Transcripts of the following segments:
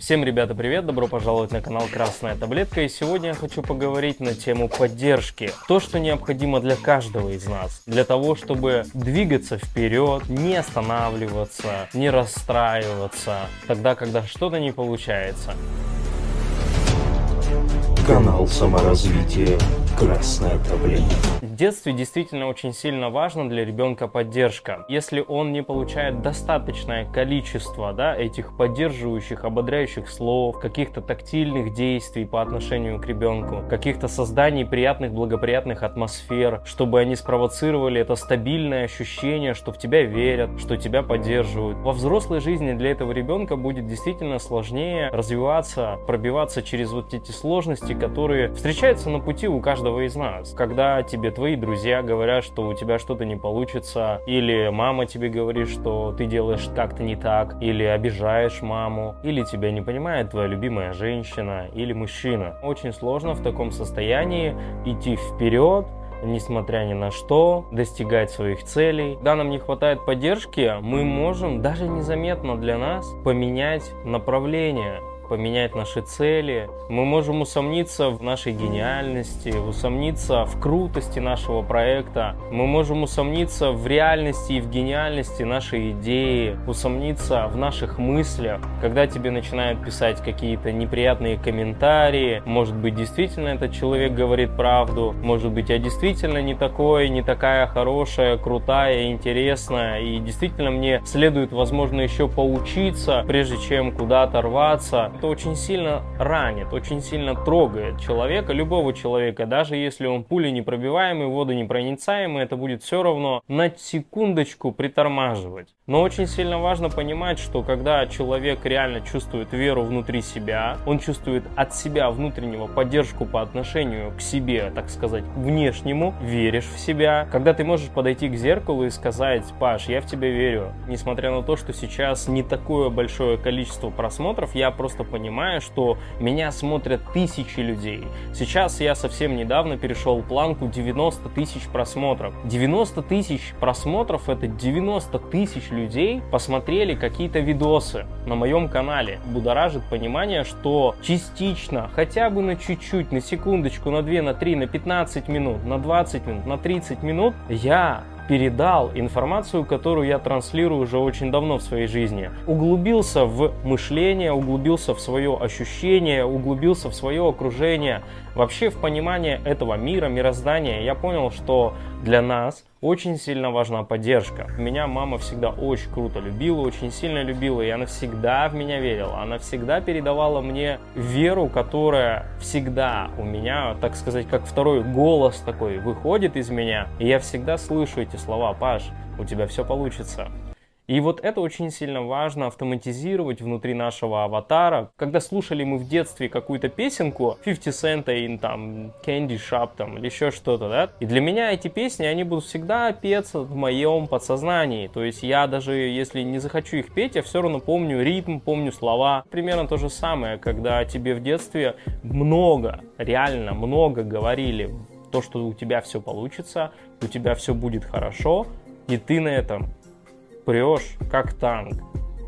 Всем, ребята, привет! Добро пожаловать на канал Красная Таблетка. И сегодня я хочу поговорить на тему поддержки. То, что необходимо для каждого из нас. Для того, чтобы двигаться вперед, не останавливаться, не расстраиваться, тогда, когда что-то не получается. Канал саморазвития Красная таблетка. В детстве действительно очень сильно важно для ребенка поддержка. Если он не получает достаточное количество да, этих поддерживающих, ободряющих слов, каких-то тактильных действий по отношению к ребенку, каких-то созданий приятных, благоприятных атмосфер, чтобы они спровоцировали это стабильное ощущение, что в тебя верят, что тебя поддерживают. Во взрослой жизни для этого ребенка будет действительно сложнее развиваться, пробиваться через вот эти сложности, которые встречаются на пути у каждого из нас. Когда тебе твои друзья говорят, что у тебя что-то не получится, или мама тебе говорит, что ты делаешь как-то не так, или обижаешь маму, или тебя не понимает твоя любимая женщина или мужчина. Очень сложно в таком состоянии идти вперед, несмотря ни на что, достигать своих целей. Когда нам не хватает поддержки, мы можем даже незаметно для нас поменять направление поменять наши цели. Мы можем усомниться в нашей гениальности, усомниться в крутости нашего проекта. Мы можем усомниться в реальности и в гениальности нашей идеи, усомниться в наших мыслях. Когда тебе начинают писать какие-то неприятные комментарии, может быть, действительно этот человек говорит правду, может быть, я действительно не такой, не такая хорошая, крутая, интересная, и действительно мне следует, возможно, еще поучиться, прежде чем куда-то рваться это очень сильно ранит, очень сильно трогает человека, любого человека, даже если он пули непробиваемый, водонепроницаемый, это будет все равно на секундочку притормаживать. Но очень сильно важно понимать, что когда человек реально чувствует веру внутри себя, он чувствует от себя внутреннего поддержку по отношению к себе, так сказать, внешнему, веришь в себя, когда ты можешь подойти к зеркалу и сказать, Паш, я в тебя верю, несмотря на то, что сейчас не такое большое количество просмотров, я просто понимаю, что меня смотрят тысячи людей. Сейчас я совсем недавно перешел планку 90 тысяч просмотров. 90 тысяч просмотров это 90 тысяч людей посмотрели какие-то видосы на моем канале. Будоражит понимание, что частично, хотя бы на чуть-чуть, на секундочку, на 2, на 3, на 15 минут, на 20 минут, на 30 минут я передал информацию, которую я транслирую уже очень давно в своей жизни. Углубился в мышление, углубился в свое ощущение, углубился в свое окружение, вообще в понимание этого мира, мироздания. Я понял, что для нас очень сильно важна поддержка. Меня мама всегда очень круто любила, очень сильно любила, и она всегда в меня верила. Она всегда передавала мне веру, которая всегда у меня, так сказать, как второй голос такой выходит из меня. И я всегда слышу эти слова, Паш, у тебя все получится. И вот это очень сильно важно автоматизировать внутри нашего аватара. Когда слушали мы в детстве какую-то песенку 50 Cent и там Candy Shop там или еще что-то, да, и для меня эти песни, они будут всегда петься в моем подсознании. То есть я даже, если не захочу их петь, я все равно помню ритм, помню слова. Примерно то же самое, когда тебе в детстве много, реально много говорили то, что у тебя все получится, у тебя все будет хорошо, и ты на этом прешь как танк.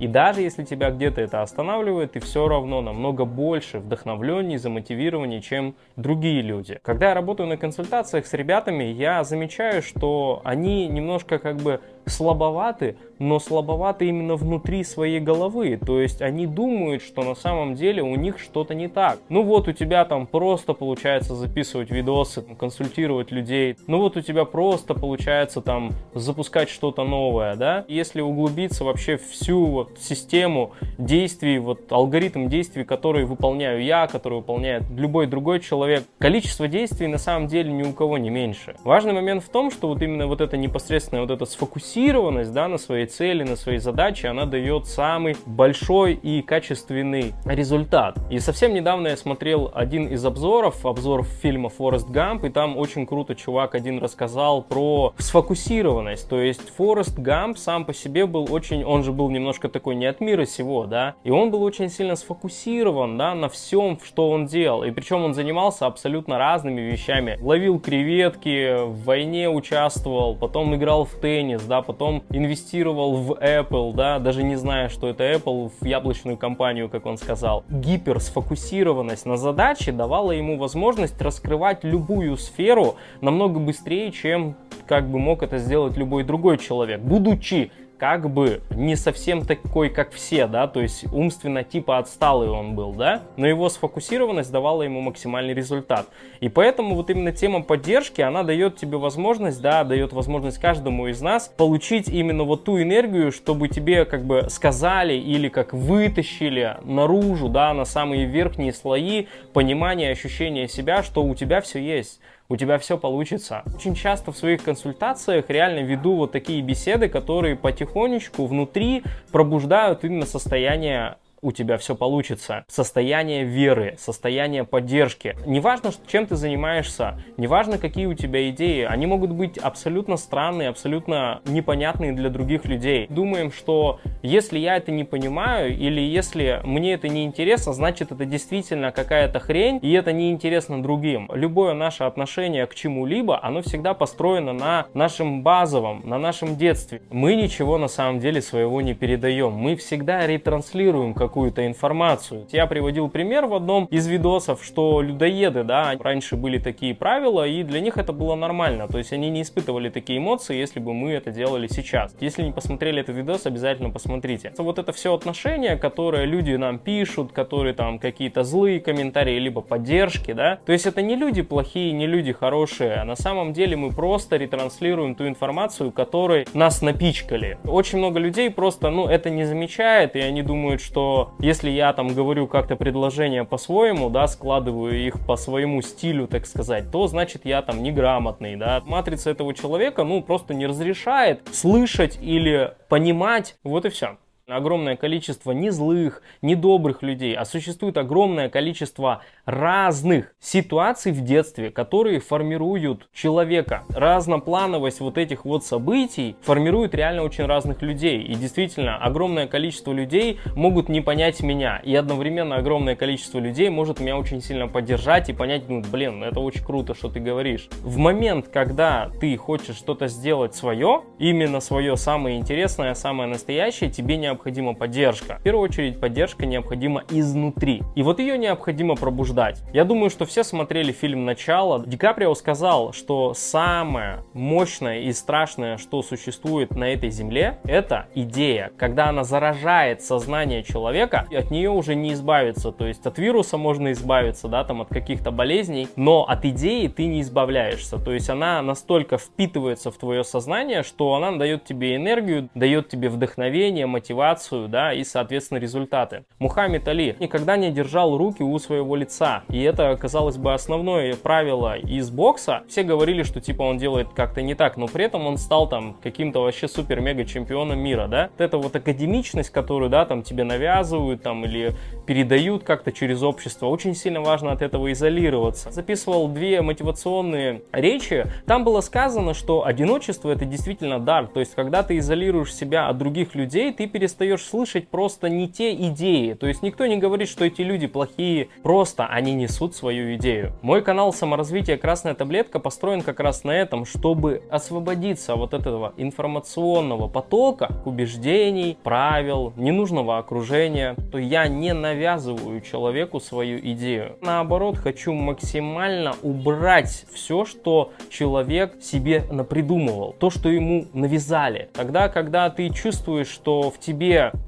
И даже если тебя где-то это останавливает, ты все равно намного больше вдохновленнее, замотивированнее, чем другие люди. Когда я работаю на консультациях с ребятами, я замечаю, что они немножко как бы слабоваты, но слабоваты именно внутри своей головы. То есть они думают, что на самом деле у них что-то не так. Ну вот у тебя там просто получается записывать видосы, консультировать людей. Ну вот у тебя просто получается там запускать что-то новое, да? Если углубиться вообще всю вот систему действий, вот алгоритм действий, которые выполняю я, который выполняет любой другой человек, количество действий на самом деле ни у кого не меньше. Важный момент в том, что вот именно вот это непосредственное вот это сфокусирование сфокусированность да, на своей цели, на своей задаче, она дает самый большой и качественный результат. И совсем недавно я смотрел один из обзоров, обзор фильма «Форест Гамп», и там очень круто чувак один рассказал про сфокусированность. То есть Форест Гамп сам по себе был очень, он же был немножко такой не от мира сего, да, и он был очень сильно сфокусирован, да, на всем, что он делал. И причем он занимался абсолютно разными вещами. Ловил креветки, в войне участвовал, потом играл в теннис, да, потом инвестировал в Apple, да, даже не зная, что это Apple, в яблочную компанию, как он сказал. Гиперсфокусированность на задаче давала ему возможность раскрывать любую сферу намного быстрее, чем как бы мог это сделать любой другой человек, будучи как бы не совсем такой, как все, да, то есть умственно типа отсталый он был, да, но его сфокусированность давала ему максимальный результат. И поэтому вот именно тема поддержки, она дает тебе возможность, да, дает возможность каждому из нас получить именно вот ту энергию, чтобы тебе как бы сказали или как вытащили наружу, да, на самые верхние слои понимания, ощущения себя, что у тебя все есть у тебя все получится. Очень часто в своих консультациях реально веду вот такие беседы, которые потихонечку внутри пробуждают именно состояние у тебя все получится. Состояние веры, состояние поддержки. Неважно, чем ты занимаешься, неважно, какие у тебя идеи, они могут быть абсолютно странные, абсолютно непонятные для других людей. Думаем, что если я это не понимаю или если мне это не интересно, значит это действительно какая-то хрень и это не интересно другим. Любое наше отношение к чему-либо, оно всегда построено на нашем базовом, на нашем детстве. Мы ничего на самом деле своего не передаем. Мы всегда ретранслируем как какую-то информацию. Я приводил пример в одном из видосов, что людоеды, да, раньше были такие правила, и для них это было нормально. То есть они не испытывали такие эмоции, если бы мы это делали сейчас. Если не посмотрели этот видос, обязательно посмотрите. Вот это все отношения, которые люди нам пишут, которые там какие-то злые комментарии, либо поддержки, да. То есть это не люди плохие, не люди хорошие, а на самом деле мы просто ретранслируем ту информацию, которой нас напичкали. Очень много людей просто, ну, это не замечает, и они думают, что если я там говорю как-то предложения по-своему, да, складываю их по своему стилю, так сказать, то значит я там неграмотный, да. Матрица этого человека, ну, просто не разрешает слышать или понимать, вот и все огромное количество не злых, не добрых людей, а существует огромное количество разных ситуаций в детстве, которые формируют человека. Разноплановость вот этих вот событий формирует реально очень разных людей. И действительно, огромное количество людей могут не понять меня. И одновременно огромное количество людей может меня очень сильно поддержать и понять, ну, блин, это очень круто, что ты говоришь. В момент, когда ты хочешь что-то сделать свое, именно свое самое интересное, самое настоящее, тебе необходимо необходима поддержка. В первую очередь поддержка необходима изнутри. И вот ее необходимо пробуждать. Я думаю, что все смотрели фильм «Начало». Ди Каприо сказал, что самое мощное и страшное, что существует на этой земле, это идея. Когда она заражает сознание человека, от нее уже не избавиться. То есть от вируса можно избавиться, да, там от каких-то болезней, но от идеи ты не избавляешься. То есть она настолько впитывается в твое сознание, что она дает тебе энергию, дает тебе вдохновение, мотивацию, мотивацию, да, и, соответственно, результаты. Мухаммед Али никогда не держал руки у своего лица, и это, казалось бы, основное правило из бокса. Все говорили, что, типа, он делает как-то не так, но при этом он стал там каким-то вообще супер-мега чемпионом мира, да. Вот эта вот академичность, которую, да, там тебе навязывают, там, или передают как-то через общество, очень сильно важно от этого изолироваться. Записывал две мотивационные речи, там было сказано, что одиночество это действительно дар, то есть, когда ты изолируешь себя от других людей, ты перестаешь перестаешь слышать просто не те идеи. То есть никто не говорит, что эти люди плохие, просто они несут свою идею. Мой канал саморазвития «Красная таблетка» построен как раз на этом, чтобы освободиться от этого информационного потока, убеждений, правил, ненужного окружения, то я не навязываю человеку свою идею. Наоборот, хочу максимально убрать все, что человек себе напридумывал, то, что ему навязали. Тогда, когда ты чувствуешь, что в тебе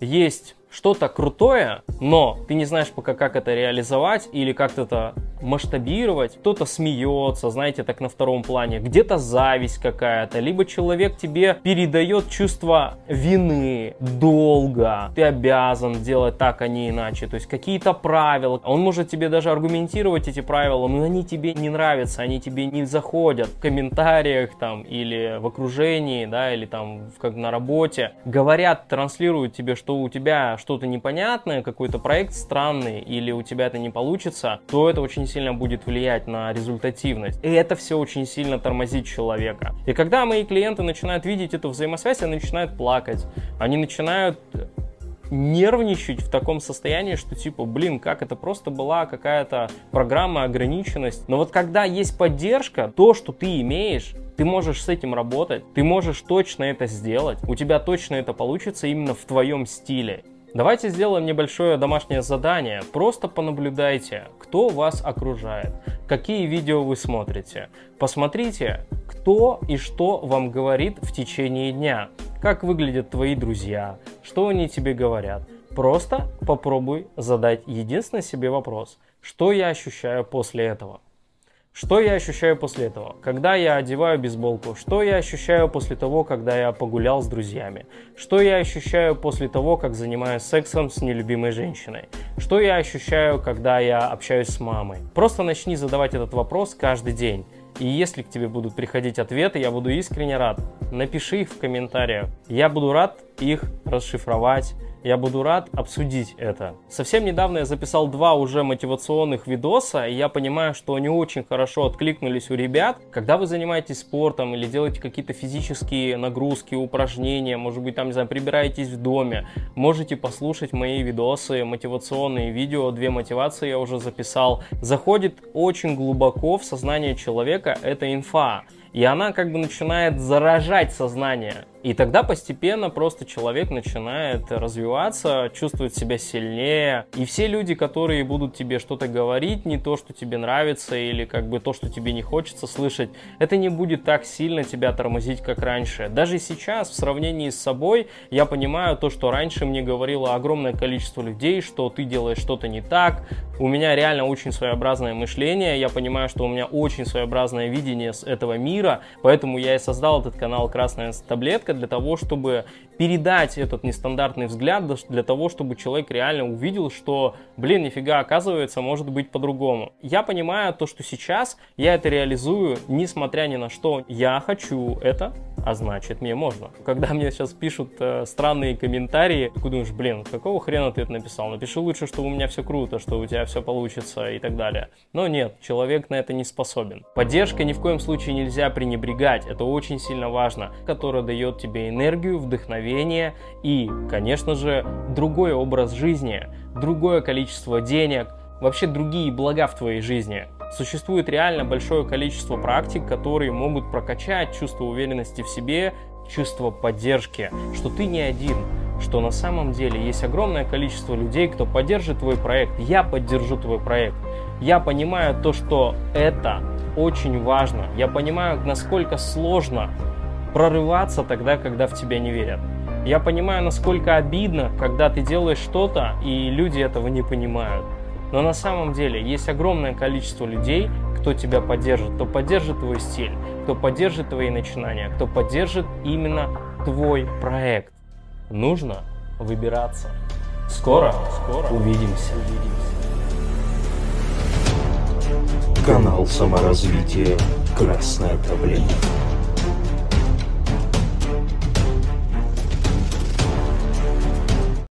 есть что-то крутое, но ты не знаешь пока, как это реализовать или как это масштабировать. Кто-то смеется, знаете, так на втором плане, где-то зависть какая-то, либо человек тебе передает чувство вины, долга, ты обязан делать так, а не иначе. То есть какие-то правила. Он может тебе даже аргументировать эти правила, но они тебе не нравятся, они тебе не заходят в комментариях там или в окружении, да, или там как на работе. Говорят, транслируют тебе, что у тебя что-то непонятное, какой-то проект странный, или у тебя это не получится, то это очень сильно будет влиять на результативность. И это все очень сильно тормозит человека. И когда мои клиенты начинают видеть эту взаимосвязь, они начинают плакать, они начинают нервничать в таком состоянии, что типа, блин, как это просто была какая-то программа, ограниченность. Но вот когда есть поддержка, то, что ты имеешь, ты можешь с этим работать, ты можешь точно это сделать, у тебя точно это получится именно в твоем стиле. Давайте сделаем небольшое домашнее задание. Просто понаблюдайте, кто вас окружает, какие видео вы смотрите. Посмотрите, кто и что вам говорит в течение дня. Как выглядят твои друзья, что они тебе говорят. Просто попробуй задать единственный себе вопрос. Что я ощущаю после этого? Что я ощущаю после этого? Когда я одеваю бейсболку? Что я ощущаю после того, когда я погулял с друзьями? Что я ощущаю после того, как занимаюсь сексом с нелюбимой женщиной? Что я ощущаю, когда я общаюсь с мамой? Просто начни задавать этот вопрос каждый день. И если к тебе будут приходить ответы, я буду искренне рад. Напиши их в комментариях. Я буду рад их расшифровать я буду рад обсудить это. Совсем недавно я записал два уже мотивационных видоса, и я понимаю, что они очень хорошо откликнулись у ребят. Когда вы занимаетесь спортом или делаете какие-то физические нагрузки, упражнения, может быть, там, не знаю, прибираетесь в доме, можете послушать мои видосы, мотивационные видео, две мотивации я уже записал. Заходит очень глубоко в сознание человека эта инфа, и она как бы начинает заражать сознание. И тогда постепенно просто человек начинает развиваться, чувствовать себя сильнее. И все люди, которые будут тебе что-то говорить, не то, что тебе нравится, или как бы то, что тебе не хочется слышать, это не будет так сильно тебя тормозить, как раньше. Даже сейчас, в сравнении с собой, я понимаю то, что раньше мне говорило огромное количество людей, что ты делаешь что-то не так. У меня реально очень своеобразное мышление, я понимаю, что у меня очень своеобразное видение этого мира, поэтому я и создал этот канал «Красная таблетка», для того, чтобы передать этот нестандартный взгляд, для того, чтобы человек реально увидел, что, блин, нифига, оказывается, может быть по-другому. Я понимаю то, что сейчас я это реализую, несмотря ни на что. Я хочу это, а значит мне можно. Когда мне сейчас пишут э, странные комментарии, ты думаешь, блин, какого хрена ты это написал? Напиши лучше, что у меня все круто, что у тебя все получится и так далее. Но нет, человек на это не способен. Поддержка ни в коем случае нельзя пренебрегать, это очень сильно важно, которая дает тебе энергию, вдохновение и, конечно же, другой образ жизни, другое количество денег, вообще другие блага в твоей жизни. Существует реально большое количество практик, которые могут прокачать чувство уверенности в себе, чувство поддержки, что ты не один, что на самом деле есть огромное количество людей, кто поддержит твой проект. Я поддержу твой проект. Я понимаю то, что это очень важно. Я понимаю, насколько сложно прорываться тогда, когда в тебя не верят. Я понимаю, насколько обидно, когда ты делаешь что-то, и люди этого не понимают. Но на самом деле есть огромное количество людей, кто тебя поддержит, кто поддержит твой стиль, кто поддержит твои начинания, кто поддержит именно твой проект. Нужно выбираться. Скоро, скоро увидимся. Канал саморазвития «Красная таблетка».